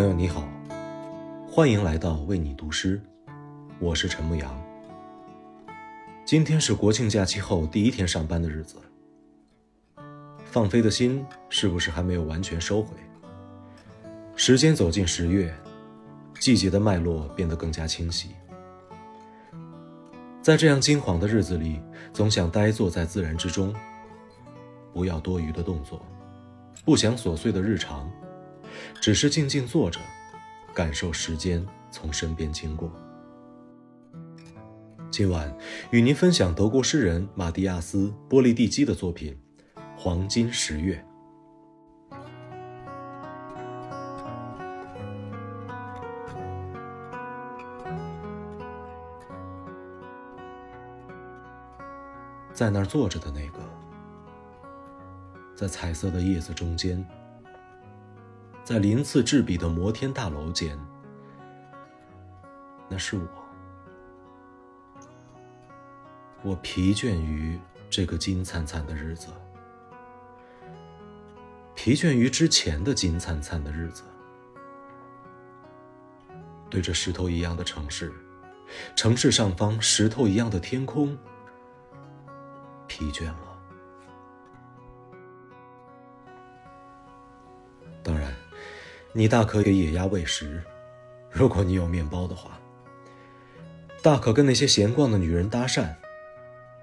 朋友你好，欢迎来到为你读诗，我是陈牧阳。今天是国庆假期后第一天上班的日子，放飞的心是不是还没有完全收回？时间走进十月，季节的脉络变得更加清晰。在这样惊惶的日子里，总想呆坐在自然之中，不要多余的动作，不想琐碎的日常。只是静静坐着，感受时间从身边经过。今晚与您分享德国诗人马蒂亚斯·波利蒂基的作品《黄金十月》。在那儿坐着的那个，在彩色的叶子中间。在鳞次栉比的摩天大楼间，那是我。我疲倦于这个金灿灿的日子，疲倦于之前的金灿灿的日子。对着石头一样的城市，城市上方石头一样的天空，疲倦了。你大可给野鸭喂食，如果你有面包的话；大可跟那些闲逛的女人搭讪，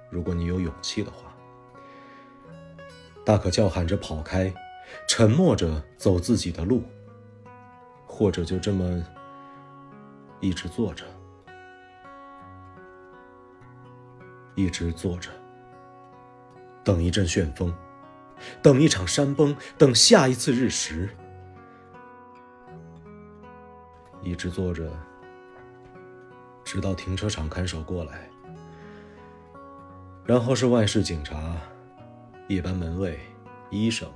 如果你有勇气的话；大可叫喊着跑开，沉默着走自己的路，或者就这么一直坐着，一直坐着，等一阵旋风，等一场山崩，等下一次日食。一直坐着，直到停车场看守过来，然后是外事警察、夜班门卫、医生、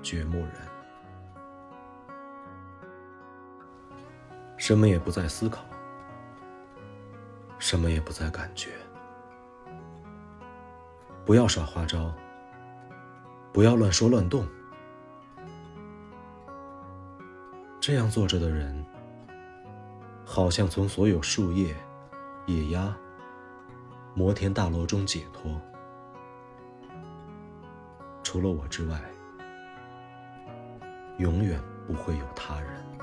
掘墓人，什么也不再思考，什么也不再感觉，不要耍花招，不要乱说乱动。这样坐着的人，好像从所有树叶、野鸭、摩天大楼中解脱。除了我之外，永远不会有他人。